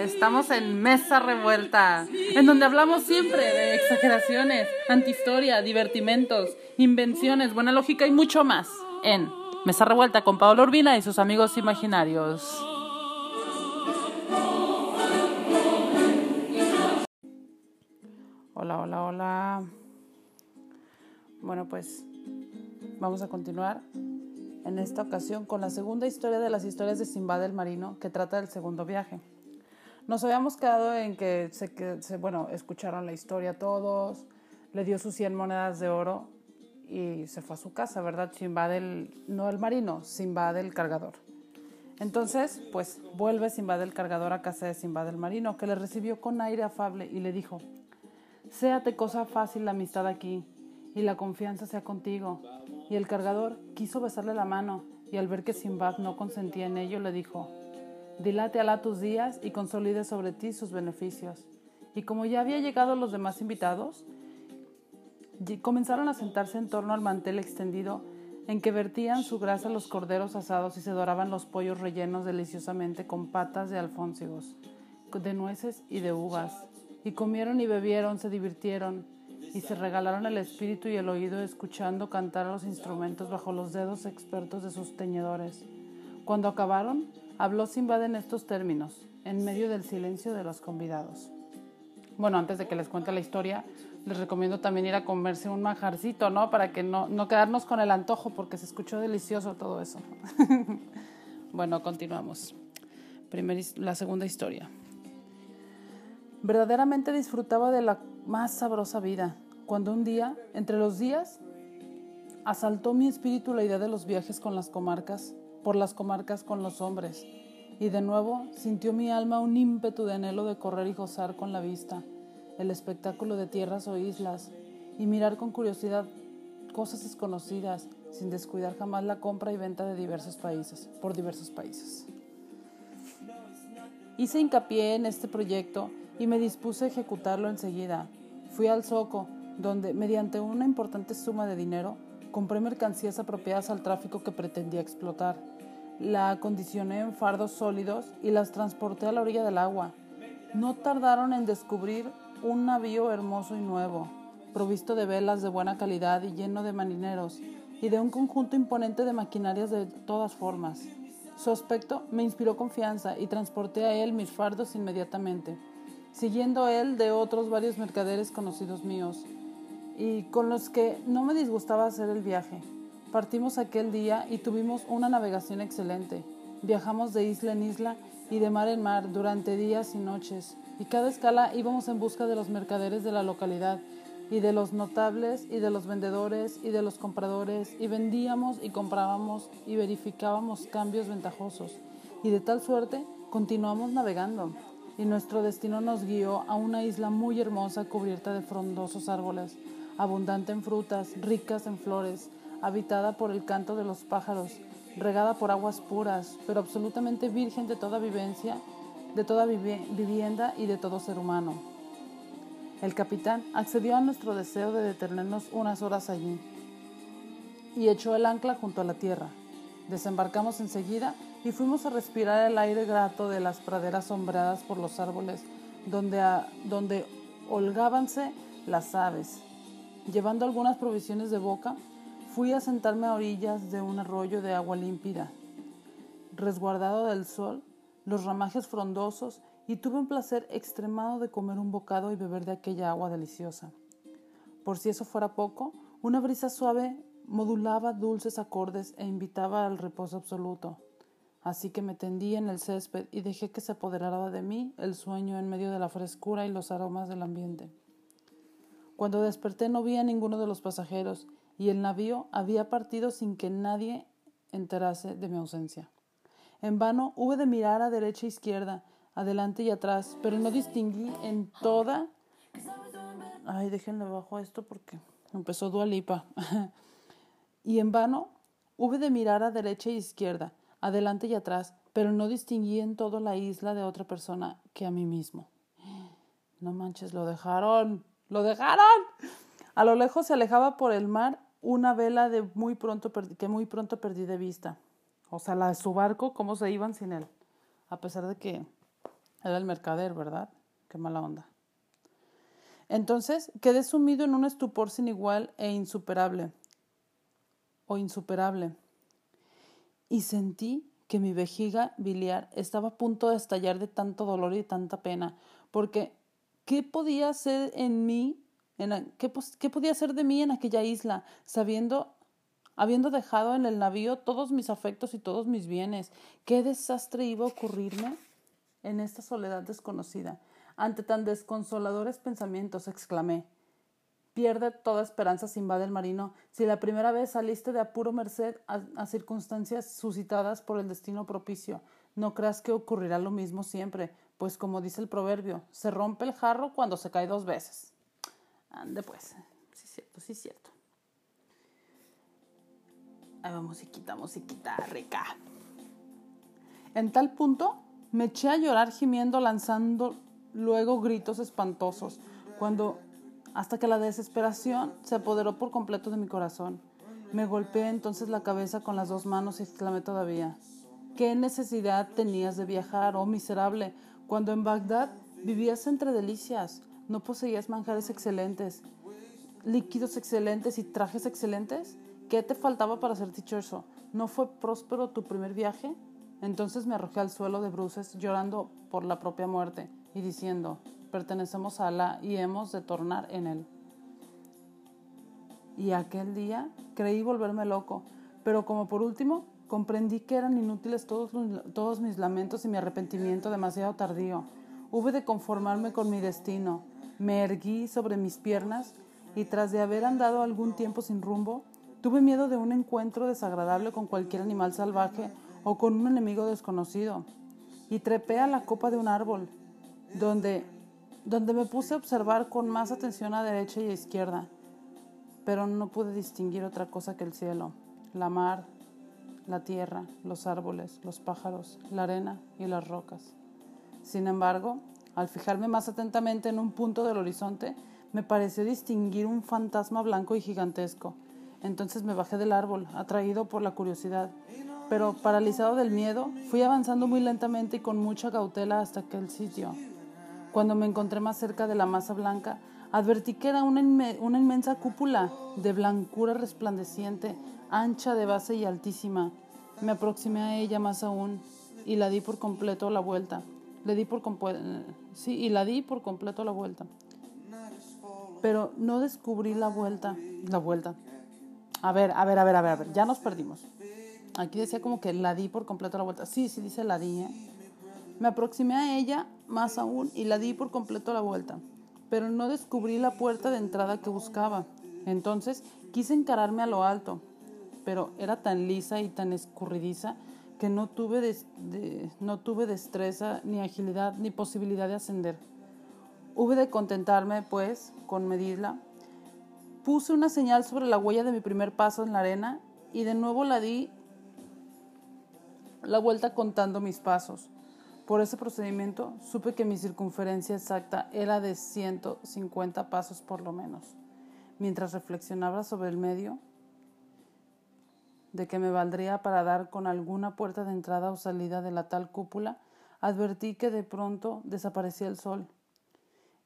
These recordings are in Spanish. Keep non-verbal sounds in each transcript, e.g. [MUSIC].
Estamos en Mesa Revuelta, en donde hablamos siempre de exageraciones, antihistoria, divertimentos, invenciones, buena lógica y mucho más. En Mesa Revuelta con Pablo Urbina y sus amigos imaginarios. Hola, hola, hola. Bueno, pues vamos a continuar en esta ocasión con la segunda historia de las historias de Simbad el Marino, que trata del segundo viaje. Nos habíamos quedado en que se, se, bueno, escucharon la historia todos, le dio sus 100 monedas de oro y se fue a su casa, ¿verdad? Simbad el, no el marino, Simbad el cargador. Entonces, pues vuelve Simbad el cargador a casa de Simbad el marino, que le recibió con aire afable y le dijo, Séate cosa fácil la amistad aquí, y la confianza sea contigo. Y el cargador quiso besarle la mano, y al ver que Simbad no consentía en ello, le dijo, Dilate Alá tus días y consolide sobre ti sus beneficios. Y como ya había llegado los demás invitados, comenzaron a sentarse en torno al mantel extendido en que vertían su grasa los corderos asados y se doraban los pollos rellenos deliciosamente con patas de alfónsigos, de nueces y de uvas. Y comieron y bebieron, se divirtieron, y se regalaron el espíritu y el oído escuchando cantar los instrumentos bajo los dedos expertos de sus teñedores. Cuando acabaron, habló Simbad en estos términos, en medio del silencio de los convidados. Bueno, antes de que les cuente la historia, les recomiendo también ir a comerse un manjarcito, ¿no? Para que no, no quedarnos con el antojo, porque se escuchó delicioso todo eso. [LAUGHS] bueno, continuamos. Primer, la segunda historia. Verdaderamente disfrutaba de la más sabrosa vida, cuando un día, entre los días, asaltó mi espíritu la idea de los viajes con las comarcas, por las comarcas con los hombres, y de nuevo sintió mi alma un ímpetu de anhelo de correr y gozar con la vista, el espectáculo de tierras o islas, y mirar con curiosidad cosas desconocidas, sin descuidar jamás la compra y venta de diversos países, por diversos países. Hice hincapié en este proyecto y me dispuse a ejecutarlo enseguida. Fui al Zoco, donde, mediante una importante suma de dinero, compré mercancías apropiadas al tráfico que pretendía explotar. La acondicioné en fardos sólidos y las transporté a la orilla del agua. No tardaron en descubrir un navío hermoso y nuevo, provisto de velas de buena calidad y lleno de marineros, y de un conjunto imponente de maquinarias de todas formas. Su aspecto me inspiró confianza y transporté a él mis fardos inmediatamente siguiendo él de otros varios mercaderes conocidos míos, y con los que no me disgustaba hacer el viaje. Partimos aquel día y tuvimos una navegación excelente. Viajamos de isla en isla y de mar en mar durante días y noches, y cada escala íbamos en busca de los mercaderes de la localidad, y de los notables, y de los vendedores, y de los compradores, y vendíamos y comprábamos y verificábamos cambios ventajosos, y de tal suerte continuamos navegando y nuestro destino nos guió a una isla muy hermosa cubierta de frondosos árboles, abundante en frutas, ricas en flores, habitada por el canto de los pájaros, regada por aguas puras, pero absolutamente virgen de toda vivencia, de toda vivienda y de todo ser humano. El capitán accedió a nuestro deseo de detenernos unas horas allí y echó el ancla junto a la tierra. Desembarcamos enseguida y fuimos a respirar el aire grato de las praderas sombreadas por los árboles, donde, donde holgábanse las aves. Llevando algunas provisiones de boca, fui a sentarme a orillas de un arroyo de agua límpida, resguardado del sol, los ramajes frondosos, y tuve un placer extremado de comer un bocado y beber de aquella agua deliciosa. Por si eso fuera poco, una brisa suave modulaba dulces acordes e invitaba al reposo absoluto. Así que me tendí en el césped y dejé que se apoderara de mí el sueño en medio de la frescura y los aromas del ambiente. Cuando desperté no vi a ninguno de los pasajeros y el navío había partido sin que nadie enterase de mi ausencia. En vano hube de mirar a derecha e izquierda, adelante y atrás, pero no distinguí en toda. Ay, déjenle bajo esto porque empezó Dualipa. [LAUGHS] y en vano hube de mirar a derecha e izquierda, adelante y atrás, pero no distinguí en toda la isla de otra persona que a mí mismo. No manches, lo dejaron, lo dejaron. A lo lejos se alejaba por el mar una vela de muy pronto que muy pronto perdí de vista. O sea, la de su barco, cómo se iban sin él. A pesar de que Era el mercader, ¿verdad? Qué mala onda. Entonces quedé sumido en un estupor sin igual e insuperable, o insuperable, y sentí que mi vejiga biliar estaba a punto de estallar de tanto dolor y tanta pena, porque ¿qué podía hacer en mí, ¿qué, ¿qué podía de mí en aquella isla, sabiendo habiendo dejado en el navío todos mis afectos y todos mis bienes. ¿Qué desastre iba a ocurrirme en esta soledad desconocida? Ante tan desconsoladores pensamientos, exclamé. Pierde toda esperanza, invade el marino. Si la primera vez saliste de apuro merced a, circunstancias suscitadas por el destino propicio, no creas que ocurrirá lo mismo siempre, pues como dice el proverbio, se rompe el jarro cuando se cae dos veces. Ande pues, sí es cierto, sí cierto. Ahí va musiquita, musiquita rica. En tal punto me eché a llorar gimiendo, lanzando luego gritos espantosos, cuando hasta que la desesperación se apoderó por completo de mi corazón. Me golpeé entonces la cabeza con las dos manos y exclamé todavía, ¿qué necesidad tenías de viajar, oh miserable, cuando en Bagdad vivías entre delicias, no poseías manjares excelentes, líquidos excelentes y trajes excelentes? ¿Qué te faltaba para ser dichoso? ¿No fue próspero tu primer viaje? Entonces me arrojé al suelo de bruces, llorando por la propia muerte y diciendo, pertenecemos a Alá y hemos de tornar en él. Y aquel día creí volverme loco, pero como por último comprendí que eran inútiles todos, todos mis lamentos y mi arrepentimiento demasiado tardío. Hube de conformarme con mi destino. Me erguí sobre mis piernas y tras de haber andado algún tiempo sin rumbo, tuve miedo de un encuentro desagradable con cualquier animal salvaje o con un enemigo desconocido. Y trepé a la copa de un árbol, donde donde me puse a observar con más atención a derecha y a izquierda, pero no pude distinguir otra cosa que el cielo, la mar, la tierra, los árboles, los pájaros, la arena y las rocas. Sin embargo, al fijarme más atentamente en un punto del horizonte, me pareció distinguir un fantasma blanco y gigantesco. Entonces me bajé del árbol, atraído por la curiosidad, pero paralizado del miedo, fui avanzando muy lentamente y con mucha cautela hasta aquel sitio. Cuando me encontré más cerca de la masa blanca, advertí que era una, inmensa cúpula de blancura resplandeciente, ancha de base y altísima. Me aproximé a ella más aún y la di por completo la vuelta. Le di por sí, y la di por completo la vuelta. Pero no descubrí la vuelta, la vuelta. A ver, a ver, a ver, a ver, a ver, ya nos perdimos. Aquí decía como que la di por completo la vuelta. Sí, sí dice la di, ¿eh? Me aproximé a ella más aún y la di por completo la vuelta, pero no descubrí la puerta de entrada que buscaba. Entonces quise encararme a lo alto, pero era tan lisa y tan escurridiza que no tuve, no tuve destreza, ni agilidad, ni posibilidad de ascender. Hube de contentarme, pues, con medirla. Puse una señal sobre la huella de mi primer paso en la arena y de nuevo la di la vuelta contando mis pasos. Por ese procedimiento supe que mi circunferencia exacta era de 150 pasos por lo menos. Mientras reflexionaba sobre el medio de que me valdría para dar con alguna puerta de entrada o salida de la tal cúpula, advertí que de pronto desaparecía el sol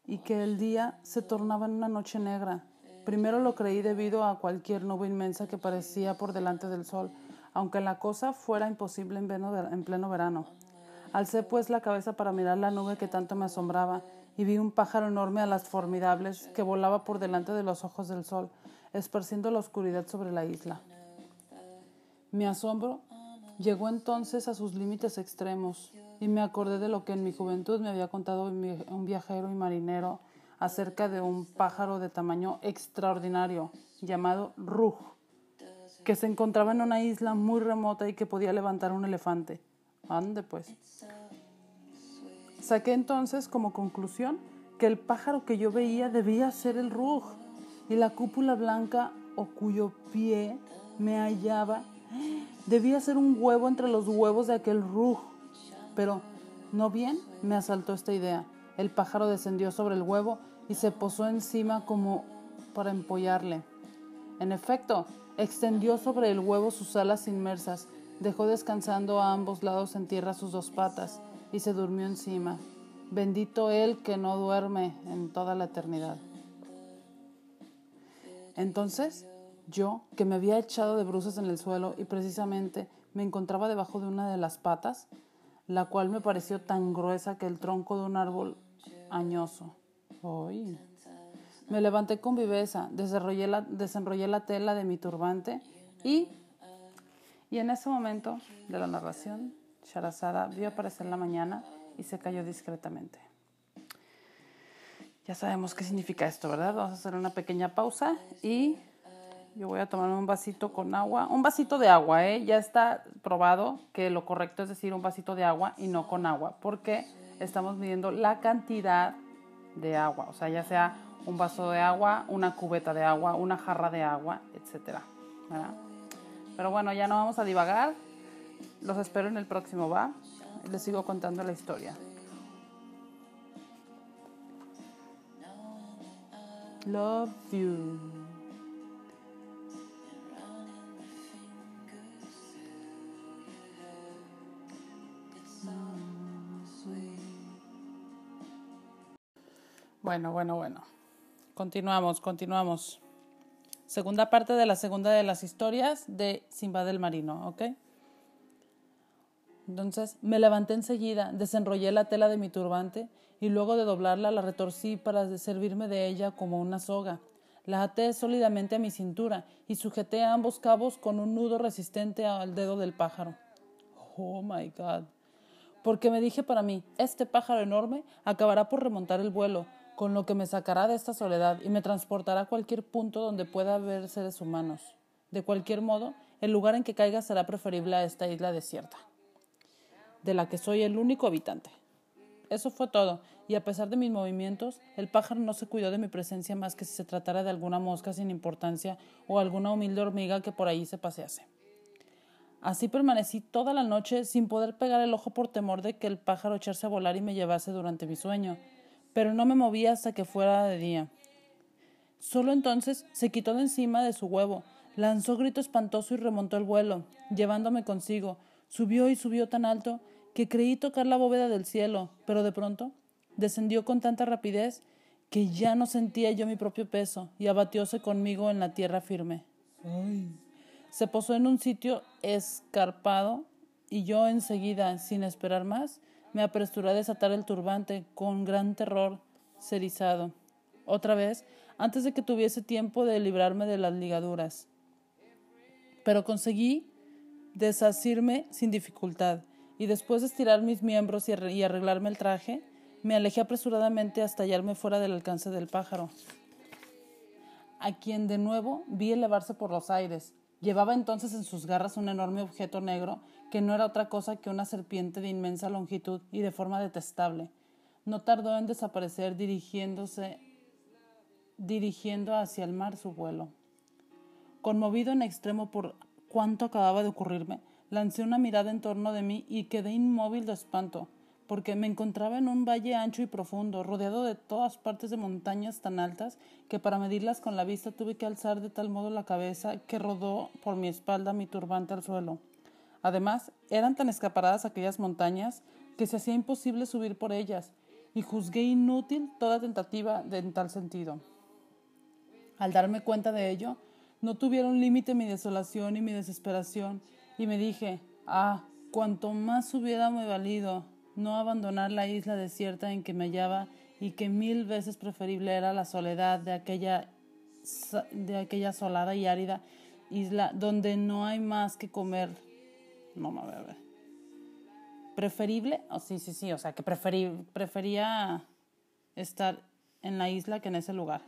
y que el día se tornaba en una noche negra. Primero lo creí debido a cualquier nube inmensa que parecía por delante del sol, aunque la cosa fuera imposible en pleno verano. Alcé pues la cabeza para mirar la nube que tanto me asombraba y vi un pájaro enorme a las formidables que volaba por delante de los ojos del sol, esparciendo la oscuridad sobre la isla. Mi asombro llegó entonces a sus límites extremos y me acordé de lo que en mi juventud me había contado un viajero y marinero acerca de un pájaro de tamaño extraordinario llamado Ruj, que se encontraba en una isla muy remota y que podía levantar un elefante. Ande pues. Saqué entonces como conclusión que el pájaro que yo veía debía ser el rug y la cúpula blanca o cuyo pie me hallaba debía ser un huevo entre los huevos de aquel rug. Pero no bien me asaltó esta idea. El pájaro descendió sobre el huevo y se posó encima como para empollarle. En efecto, extendió sobre el huevo sus alas inmersas Dejó descansando a ambos lados en tierra sus dos patas y se durmió encima. Bendito Él que no duerme en toda la eternidad. Entonces, yo, que me había echado de bruces en el suelo y precisamente me encontraba debajo de una de las patas, la cual me pareció tan gruesa que el tronco de un árbol añoso. Me levanté con viveza, desenrollé la, desenrollé la tela de mi turbante y, y en ese momento de la narración, Sharazada vio aparecer la mañana y se cayó discretamente. Ya sabemos qué significa esto, ¿verdad? Vamos a hacer una pequeña pausa y yo voy a tomar un vasito con agua. Un vasito de agua, ¿eh? Ya está probado que lo correcto es decir un vasito de agua y no con agua, porque estamos midiendo la cantidad de agua, o sea, ya sea un vaso de agua, una cubeta de agua, una jarra de agua, etcétera. Pero bueno, ya no vamos a divagar. Los espero en el próximo, ¿va? Les sigo contando la historia. Love you. Bueno, bueno, bueno. Continuamos, continuamos. Segunda parte de la segunda de las historias de Simba del Marino, ¿ok? Entonces me levanté enseguida, desenrollé la tela de mi turbante y luego de doblarla la retorcí para servirme de ella como una soga. La até sólidamente a mi cintura y sujeté ambos cabos con un nudo resistente al dedo del pájaro. Oh my God. Porque me dije para mí, este pájaro enorme acabará por remontar el vuelo, con lo que me sacará de esta soledad y me transportará a cualquier punto donde pueda haber seres humanos. De cualquier modo, el lugar en que caiga será preferible a esta isla desierta, de la que soy el único habitante. Eso fue todo, y a pesar de mis movimientos, el pájaro no se cuidó de mi presencia más que si se tratara de alguna mosca sin importancia o alguna humilde hormiga que por ahí se pasease. Así permanecí toda la noche sin poder pegar el ojo por temor de que el pájaro echarse a volar y me llevase durante mi sueño, pero no me movía hasta que fuera de día. Solo entonces se quitó de encima de su huevo, lanzó grito espantoso y remontó el vuelo, llevándome consigo. Subió y subió tan alto que creí tocar la bóveda del cielo, pero de pronto descendió con tanta rapidez que ya no sentía yo mi propio peso y abatióse conmigo en la tierra firme. Se posó en un sitio escarpado y yo enseguida, sin esperar más, me apresuré a desatar el turbante con gran terror cerizado. Otra vez, antes de que tuviese tiempo de librarme de las ligaduras. Pero conseguí desasirme sin dificultad, y después de estirar mis miembros y arreglarme el traje, me alejé apresuradamente hasta hallarme fuera del alcance del pájaro, a quien de nuevo vi elevarse por los aires. Llevaba entonces en sus garras un enorme objeto negro que no era otra cosa que una serpiente de inmensa longitud y de forma detestable. No tardó en desaparecer dirigiéndose dirigiendo hacia el mar su vuelo. Conmovido en extremo por cuanto acababa de ocurrirme, lancé una mirada en torno de mí y quedé inmóvil de espanto, porque me encontraba en un valle ancho y profundo, rodeado de todas partes de montañas tan altas que para medirlas con la vista tuve que alzar de tal modo la cabeza que rodó por mi espalda mi turbante al suelo. Además, eran tan escaparadas aquellas montañas que se hacía imposible subir por ellas, y juzgué inútil toda tentativa en tal sentido. Al darme cuenta de ello, no tuvieron límite mi desolación y mi desesperación, y me dije, ah, cuanto más hubiérame valido no abandonar la isla desierta en que me hallaba y que mil veces preferible era la soledad de aquella, de aquella solada y árida isla donde no hay más que comer no me a ver. Preferible, oh, sí, sí, sí, o sea, que prefería estar en la isla que en ese lugar.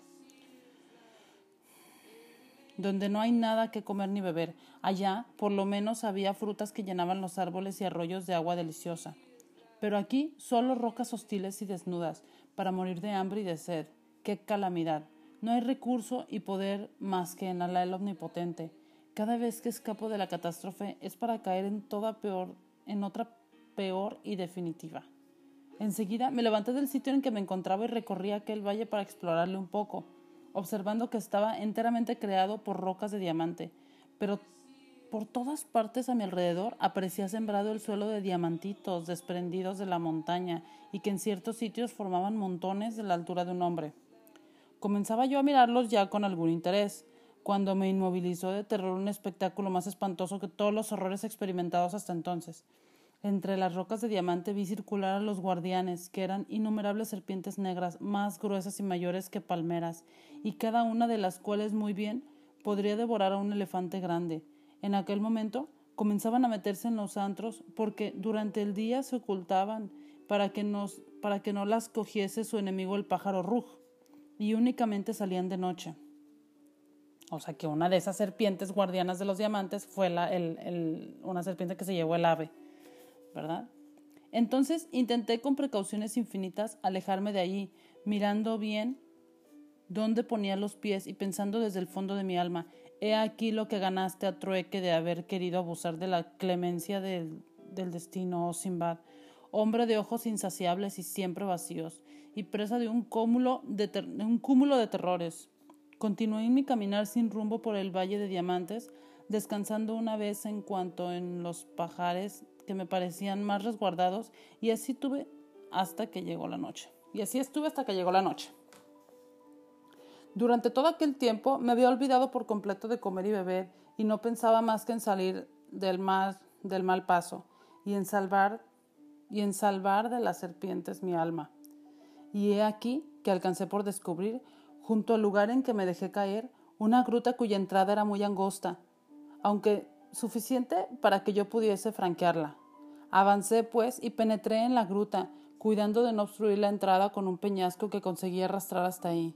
Donde no hay nada que comer ni beber. Allá, por lo menos, había frutas que llenaban los árboles y arroyos de agua deliciosa. Pero aquí, solo rocas hostiles y desnudas, para morir de hambre y de sed. ¡Qué calamidad! No hay recurso y poder más que en Alá el Omnipotente cada vez que escapo de la catástrofe es para caer en toda peor, en otra peor y definitiva. Enseguida me levanté del sitio en que me encontraba y recorrí aquel valle para explorarle un poco, observando que estaba enteramente creado por rocas de diamante, pero por todas partes a mi alrededor aparecía sembrado el suelo de diamantitos desprendidos de la montaña y que en ciertos sitios formaban montones de la altura de un hombre. Comenzaba yo a mirarlos ya con algún interés, cuando me inmovilizó de terror un espectáculo más espantoso que todos los horrores experimentados hasta entonces. Entre las rocas de diamante vi circular a los guardianes, que eran innumerables serpientes negras, más gruesas y mayores que palmeras, y cada una de las cuales muy bien podría devorar a un elefante grande. En aquel momento comenzaban a meterse en los antros porque durante el día se ocultaban para que, nos, para que no las cogiese su enemigo el pájaro rug, y únicamente salían de noche. O sea que una de esas serpientes guardianas de los diamantes fue la, el, una serpiente que se llevó el ave. ¿verdad? Entonces intenté con precauciones infinitas alejarme de allí, mirando bien dónde ponía los pies y pensando desde el fondo de mi alma, he aquí lo que ganaste a trueque de haber querido abusar de la clemencia del, del destino, oh Simbad, hombre de ojos insaciables y siempre vacíos, y presa de un cúmulo de, un cúmulo de terrores. Continué mi caminar sin rumbo por el valle de diamantes, descansando una vez en cuanto en los pajares que me parecían más resguardados y así tuve hasta que llegó la noche. Y así estuve hasta que llegó la noche. Durante todo aquel tiempo me había olvidado por completo de comer y beber y no pensaba más que en salir del del mal paso y en salvar y en salvar de las serpientes mi alma. Y he aquí que alcancé por descubrir, junto al lugar en que me dejé caer, una gruta cuya entrada era muy angosta, aunque suficiente para que yo pudiese franquearla. Avancé, pues, y penetré en la gruta, cuidando de no obstruir la entrada con un peñasco que conseguí arrastrar hasta ahí.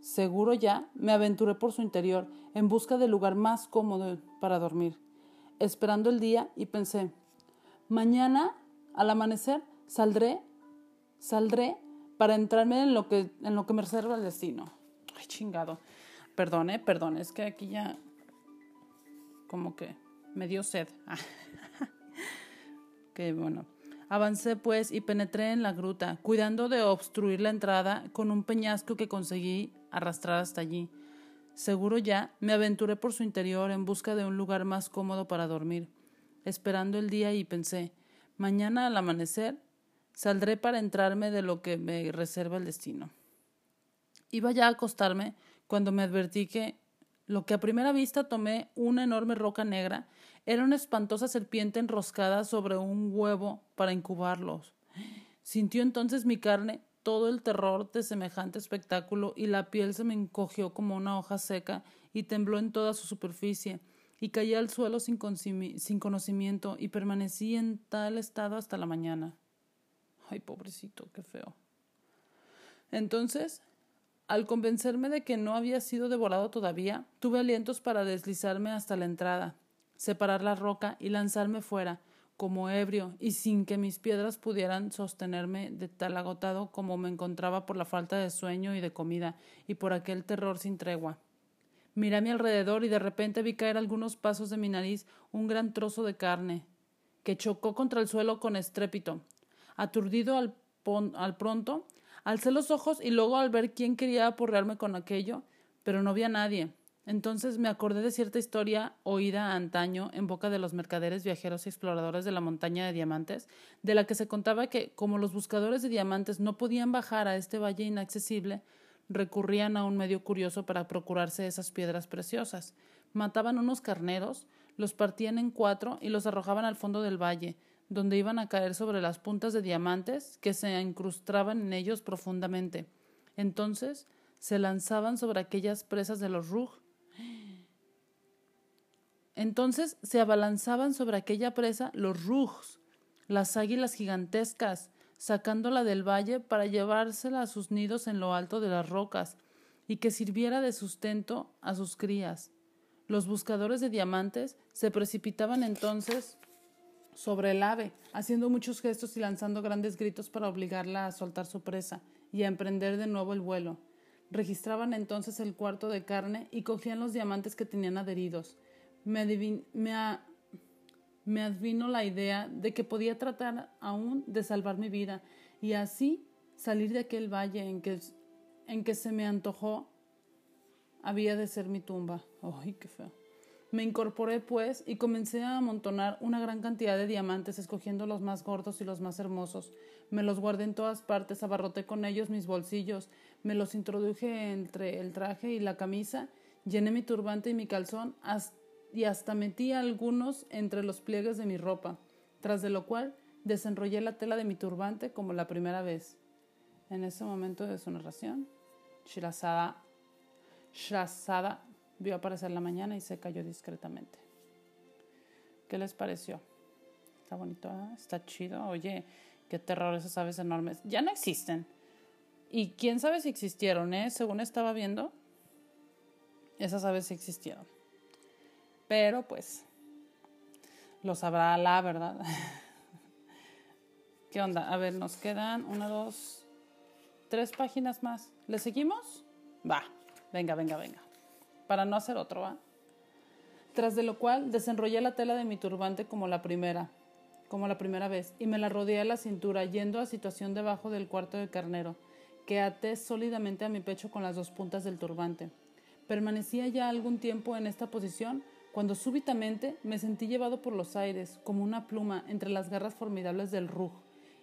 Seguro ya, me aventuré por su interior, en busca del lugar más cómodo para dormir, esperando el día y pensé, mañana, al amanecer, saldré, saldré para entrarme en lo que, en lo que me reserva el destino. Ay, chingado. Perdone, perdón, es que aquí ya como que me dio sed. [LAUGHS] que bueno. Avancé pues y penetré en la gruta, cuidando de obstruir la entrada con un peñasco que conseguí arrastrar hasta allí. Seguro ya, me aventuré por su interior en busca de un lugar más cómodo para dormir, esperando el día y pensé, mañana al amanecer saldré para entrarme de lo que me reserva el destino. Iba ya a acostarme cuando me advertí que lo que a primera vista tomé una enorme roca negra era una espantosa serpiente enroscada sobre un huevo para incubarlos. Sintió entonces mi carne todo el terror de semejante espectáculo y la piel se me encogió como una hoja seca y tembló en toda su superficie y caí al suelo sin, sin conocimiento y permanecí en tal estado hasta la mañana. Ay, pobrecito, qué feo. Entonces al convencerme de que no había sido devorado todavía, tuve alientos para deslizarme hasta la entrada, separar la roca y lanzarme fuera, como ebrio, y sin que mis piedras pudieran sostenerme de tal agotado como me encontraba por la falta de sueño y de comida, y por aquel terror sin tregua. Miré a mi alrededor y de repente vi caer algunos pasos de mi nariz un gran trozo de carne, que chocó contra el suelo con estrépito. Aturdido al, al pronto, Alcé los ojos y luego al ver quién quería aporrearme con aquello, pero no vi a nadie. Entonces me acordé de cierta historia oída antaño en boca de los mercaderes, viajeros y exploradores de la montaña de diamantes, de la que se contaba que, como los buscadores de diamantes no podían bajar a este valle inaccesible, recurrían a un medio curioso para procurarse esas piedras preciosas. Mataban unos carneros, los partían en cuatro y los arrojaban al fondo del valle, donde iban a caer sobre las puntas de diamantes que se incrustaban en ellos profundamente. Entonces se lanzaban sobre aquellas presas de los Rug. Entonces se abalanzaban sobre aquella presa los Rugs, las águilas gigantescas, sacándola del valle para llevársela a sus nidos en lo alto de las rocas, y que sirviera de sustento a sus crías. Los buscadores de diamantes se precipitaban entonces sobre el ave, haciendo muchos gestos y lanzando grandes gritos para obligarla a soltar su presa y a emprender de nuevo el vuelo. Registraban entonces el cuarto de carne y cogían los diamantes que tenían adheridos. Me, me advino la idea de que podía tratar aún de salvar mi vida y así salir de aquel valle en que, en que se me antojó había de ser mi tumba. ¡Ay, qué feo! Me incorporé, pues, y comencé a amontonar una gran cantidad de diamantes, escogiendo los más gordos y los más hermosos. Me los guardé en todas partes, abarroté con ellos mis bolsillos, me los introduje entre el traje y la camisa, llené mi turbante y mi calzón, y hasta metí algunos entre los pliegues de mi ropa, tras de lo cual desenrollé la tela de mi turbante como la primera vez. En ese momento de su narración, Shirazada, Shirazada vio aparecer la mañana y se cayó discretamente. ¿Qué les pareció? Está bonito, ¿eh? está chido. Oye, qué terror esas aves enormes. Ya no existen. Y quién sabe si existieron, ¿eh? Según estaba viendo, esas aves sí existieron. Pero pues, lo sabrá la verdad. [LAUGHS] ¿Qué onda? A ver, nos quedan una, dos, tres páginas más. ¿Le seguimos? Va, venga, venga, venga para no hacer otro. ¿va? Tras de lo cual desenrollé la tela de mi turbante como la primera, como la primera vez, y me la rodeé a la cintura, yendo a situación debajo del cuarto de carnero, que até sólidamente a mi pecho con las dos puntas del turbante. Permanecía ya algún tiempo en esta posición cuando súbitamente me sentí llevado por los aires, como una pluma, entre las garras formidables del rug,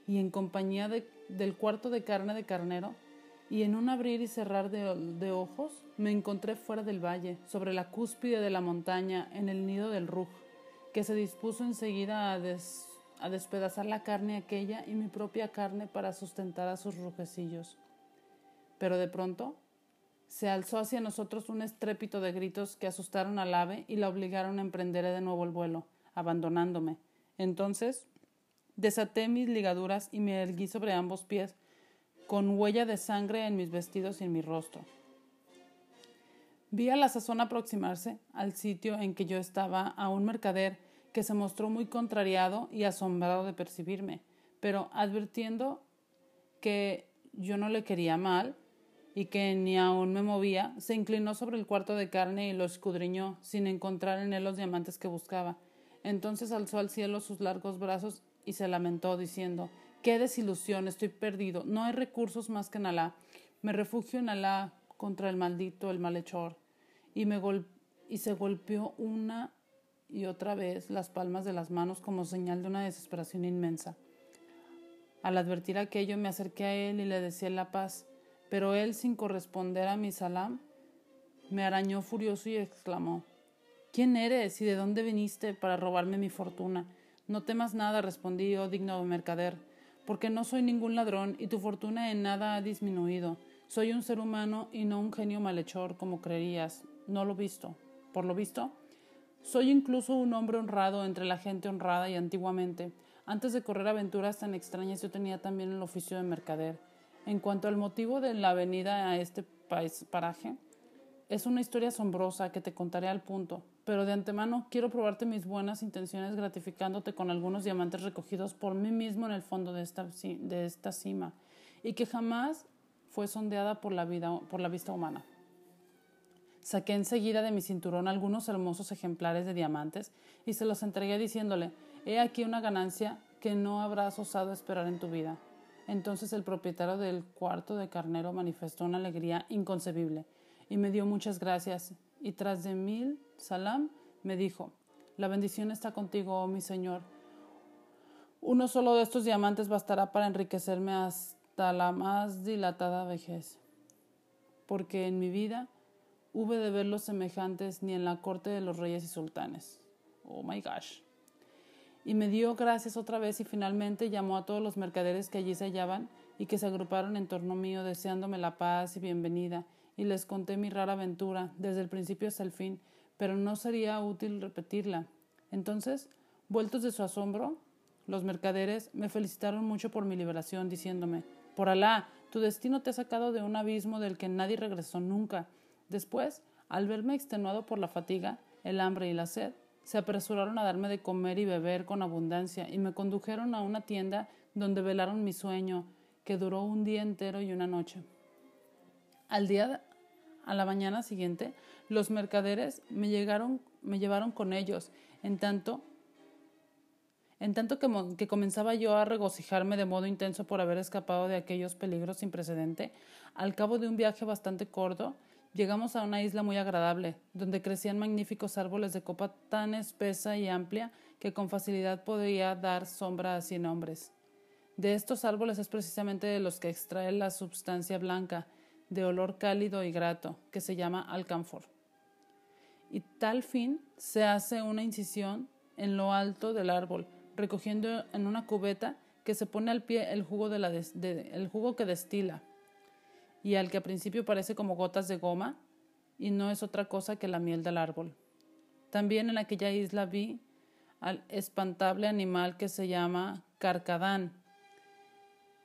y en compañía del cuarto de carne de carnero, y en un abrir y cerrar de, ojos me encontré fuera del valle, sobre la cúspide de la montaña, en el nido del rug, que se dispuso enseguida a, a despedazar la carne aquella y mi propia carne para sustentar a sus rujecillos. Pero de pronto se alzó hacia nosotros un estrépito de gritos que asustaron al ave y la obligaron a emprender de nuevo el vuelo, abandonándome. Entonces desaté mis ligaduras y me erguí sobre ambos pies, con huella de sangre en mis vestidos y en mi rostro. Vi a la sazón aproximarse al sitio en que yo estaba a un mercader que se mostró muy contrariado y asombrado de percibirme, pero advirtiendo que yo no le quería mal y que ni aún me movía, se inclinó sobre el cuarto de carne y lo escudriñó, sin encontrar en él los diamantes que buscaba. Entonces alzó al cielo sus largos brazos y se lamentó, diciendo Qué desilusión, estoy perdido. No hay recursos más que en Alá. Me refugio en Alá contra el maldito, el malhechor. Y, me y se golpeó una y otra vez las palmas de las manos como señal de una desesperación inmensa. Al advertir aquello me acerqué a él y le deseé la paz, pero él, sin corresponder a mi salam, me arañó furioso y exclamó ¿Quién eres y de dónde viniste para robarme mi fortuna? No temas nada, respondí, oh digno mercader porque no soy ningún ladrón y tu fortuna en nada ha disminuido. Soy un ser humano y no un genio malhechor como creerías. No lo visto. Por lo visto, soy incluso un hombre honrado entre la gente honrada y antiguamente. Antes de correr aventuras tan extrañas yo tenía también el oficio de mercader. En cuanto al motivo de la venida a este paraje, es una historia asombrosa que te contaré al punto, pero de antemano quiero probarte mis buenas intenciones gratificándote con algunos diamantes recogidos por mí mismo en el fondo de esta, de esta cima y que jamás fue sondeada por la, vida, por la vista humana. Saqué enseguida de mi cinturón algunos hermosos ejemplares de diamantes y se los entregué diciéndole, he aquí una ganancia que no habrás osado esperar en tu vida. Entonces el propietario del cuarto de carnero manifestó una alegría inconcebible y me dio muchas gracias. Y tras de mil salam me dijo, la bendición está contigo, oh mi Señor. Uno solo de estos diamantes bastará para enriquecerme hasta la más dilatada vejez, porque en mi vida hube de verlos semejantes ni en la corte de los reyes y sultanes. Oh my gosh. Y me dio gracias otra vez y finalmente llamó a todos los mercaderes que allí se hallaban y que se agruparon en torno mío deseándome la paz y bienvenida y les conté mi rara aventura, desde el principio hasta el fin, pero no sería útil repetirla. Entonces, vueltos de su asombro, los mercaderes me felicitaron mucho por mi liberación, diciéndome Por Alá, tu destino te ha sacado de un abismo del que nadie regresó nunca. Después, al verme extenuado por la fatiga, el hambre y la sed, se apresuraron a darme de comer y beber con abundancia y me condujeron a una tienda donde velaron mi sueño, que duró un día entero y una noche. Al día a la mañana siguiente, los mercaderes me, llegaron, me llevaron con ellos, en tanto, en tanto que, comenzaba yo a regocijarme de modo intenso por haber escapado de aquellos peligros sin precedente, al cabo de un viaje bastante corto, llegamos a una isla muy agradable, donde crecían magníficos árboles de copa tan espesa y amplia que con facilidad podía dar sombra a cien hombres. De estos árboles es precisamente de los que extrae la substancia blanca, de olor cálido y grato, que se llama alcanfor. Y tal fin se hace una incisión en lo alto del árbol, recogiendo en una cubeta que se pone al pie el jugo, de la el jugo que destila, y al que a principio parece como gotas de goma, y no es otra cosa que la miel del árbol. También en aquella isla vi al espantable animal que se llama carcadán,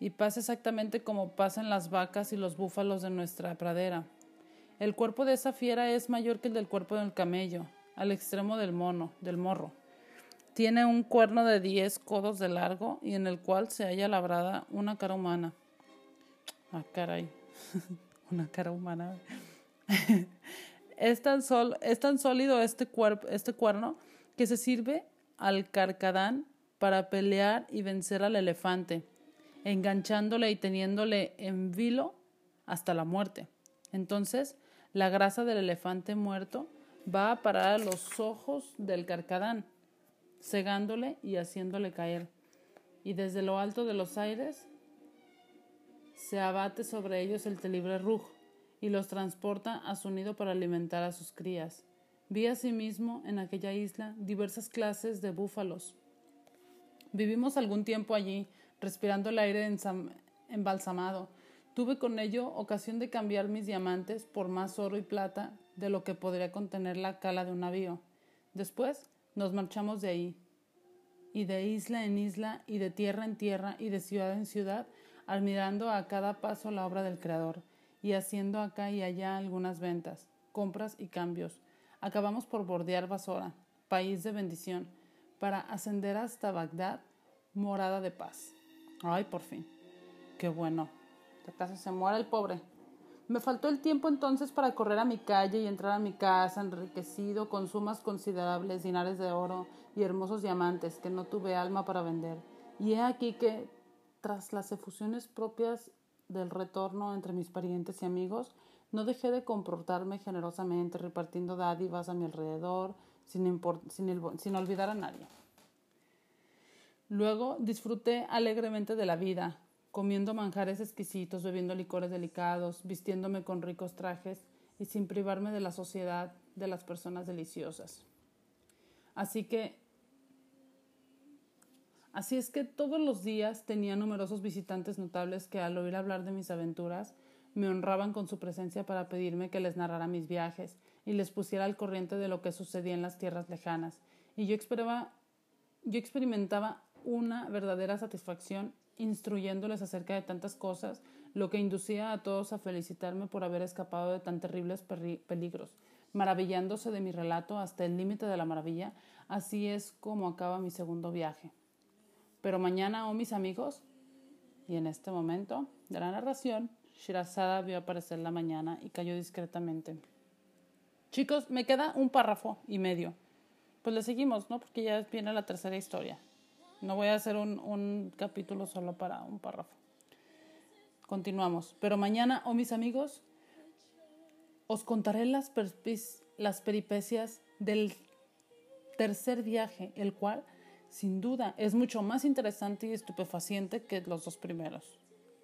y pasa exactamente como pasan las vacas y los búfalos de nuestra pradera. El cuerpo de esa fiera es mayor que el del cuerpo del camello, al extremo del mono, del morro. Tiene un cuerno de diez codos de largo y en el cual se halla labrada una cara humana. Ah, caray. [LAUGHS] una cara humana. [LAUGHS] es, tan sol, es tan sólido este, este cuerno que se sirve al carcadán para pelear y vencer al elefante enganchándole y teniéndole en vilo hasta la muerte. Entonces, la grasa del elefante muerto va a parar a los ojos del carcadán, cegándole y haciéndole caer. Y desde lo alto de los aires se abate sobre ellos el telibre ruj y los transporta a su nido para alimentar a sus crías. Vi asimismo en aquella isla diversas clases de búfalos. Vivimos algún tiempo allí, respirando el aire embalsamado. Tuve con ello ocasión de cambiar mis diamantes por más oro y plata de lo que podría contener la cala de un navío. Después nos marchamos de ahí, y de isla en isla, y de tierra en tierra, y de ciudad en ciudad, admirando a cada paso la obra del Creador, y haciendo acá y allá algunas ventas, compras y cambios. Acabamos por bordear Basora, país de bendición, para ascender hasta Bagdad, morada de paz. Ay, por fin. Qué bueno. Ya casi se muere el pobre. Me faltó el tiempo entonces para correr a mi calle y entrar a mi casa enriquecido con sumas considerables, dinares de oro y hermosos diamantes que no tuve alma para vender. Y he aquí que, tras las efusiones propias del retorno entre mis parientes y amigos, no dejé de comportarme generosamente, repartiendo dádivas a mi alrededor, sin, sin, sin olvidar a nadie. Luego disfruté alegremente de la vida, comiendo manjares exquisitos, bebiendo licores delicados, vistiéndome con ricos trajes y sin privarme de la sociedad de las personas deliciosas. Así que Así es que todos los días tenía numerosos visitantes notables que al oír hablar de mis aventuras me honraban con su presencia para pedirme que les narrara mis viajes y les pusiera al corriente de lo que sucedía en las tierras lejanas. Y yo, yo experimentaba una verdadera satisfacción instruyéndoles acerca de tantas cosas, lo que inducía a todos a felicitarme por haber escapado de tan terribles peligros, maravillándose de mi relato hasta el límite de la maravilla, así es como acaba mi segundo viaje. Pero mañana, oh mis amigos, y en este momento de la narración, Shirazada vio aparecer la mañana y cayó discretamente. Chicos, me queda un párrafo y medio. Pues le seguimos, ¿no? Porque ya viene la tercera historia. No voy a hacer un, capítulo solo para un párrafo. Continuamos. Pero mañana, oh mis amigos, os contaré las, las peripecias del tercer viaje, el cual, sin duda, es mucho más interesante y estupefaciente que los dos primeros.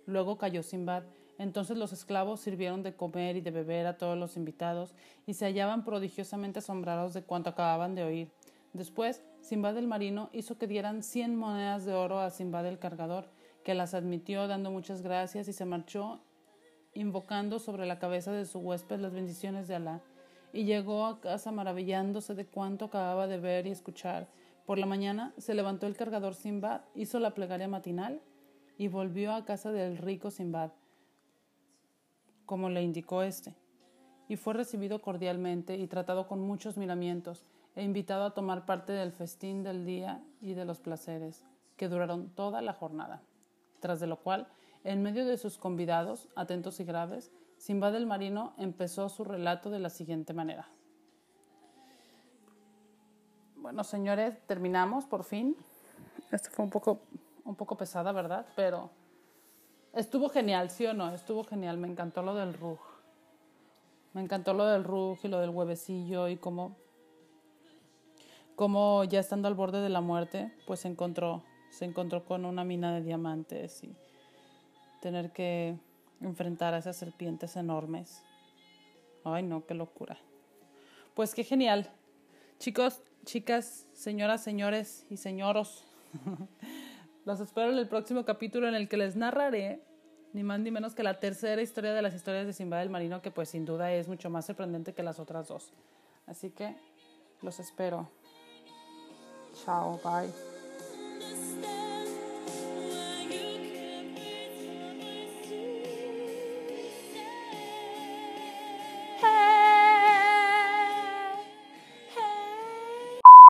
Luego cayó Simbad. Entonces los esclavos sirvieron de comer y de beber a todos los invitados y se hallaban prodigiosamente asombrados de cuanto acababan de oír. Después Simbad el marino hizo que dieran cien monedas de oro a Simbad el cargador, que las admitió dando muchas gracias y se marchó invocando sobre la cabeza de su huésped las bendiciones de Alá, y llegó a casa maravillándose de cuanto acababa de ver y escuchar. Por la mañana se levantó el cargador Simbad, hizo la plegaria matinal y volvió a casa del rico Simbad, como le indicó éste, y fue recibido cordialmente y tratado con muchos miramientos, e invitado a tomar parte del festín del día y de los placeres, que duraron toda la jornada. Tras de lo cual, en medio de sus convidados, atentos y graves, Simbad el marino empezó su relato de la siguiente manera. Bueno, señores, terminamos por fin. Este fue un poco, un poco pesada, ¿verdad? Pero estuvo genial, ¿sí o no? Estuvo genial. Me encantó lo del Rug. Me encantó lo del rug y lo del huevecillo y cómo, cómo ya estando al borde de la muerte, pues se encontró, se encontró con una mina de diamantes y tener que enfrentar a esas serpientes enormes. Ay, no, qué locura. Pues qué genial. Chicos, chicas, señoras, señores y señoros. [LAUGHS] Los espero en el próximo capítulo en el que les narraré ni más ni menos que la tercera historia de las historias de Simba del Marino, que pues sin duda es mucho más sorprendente que las otras dos. Así que los espero. Ciao, bye.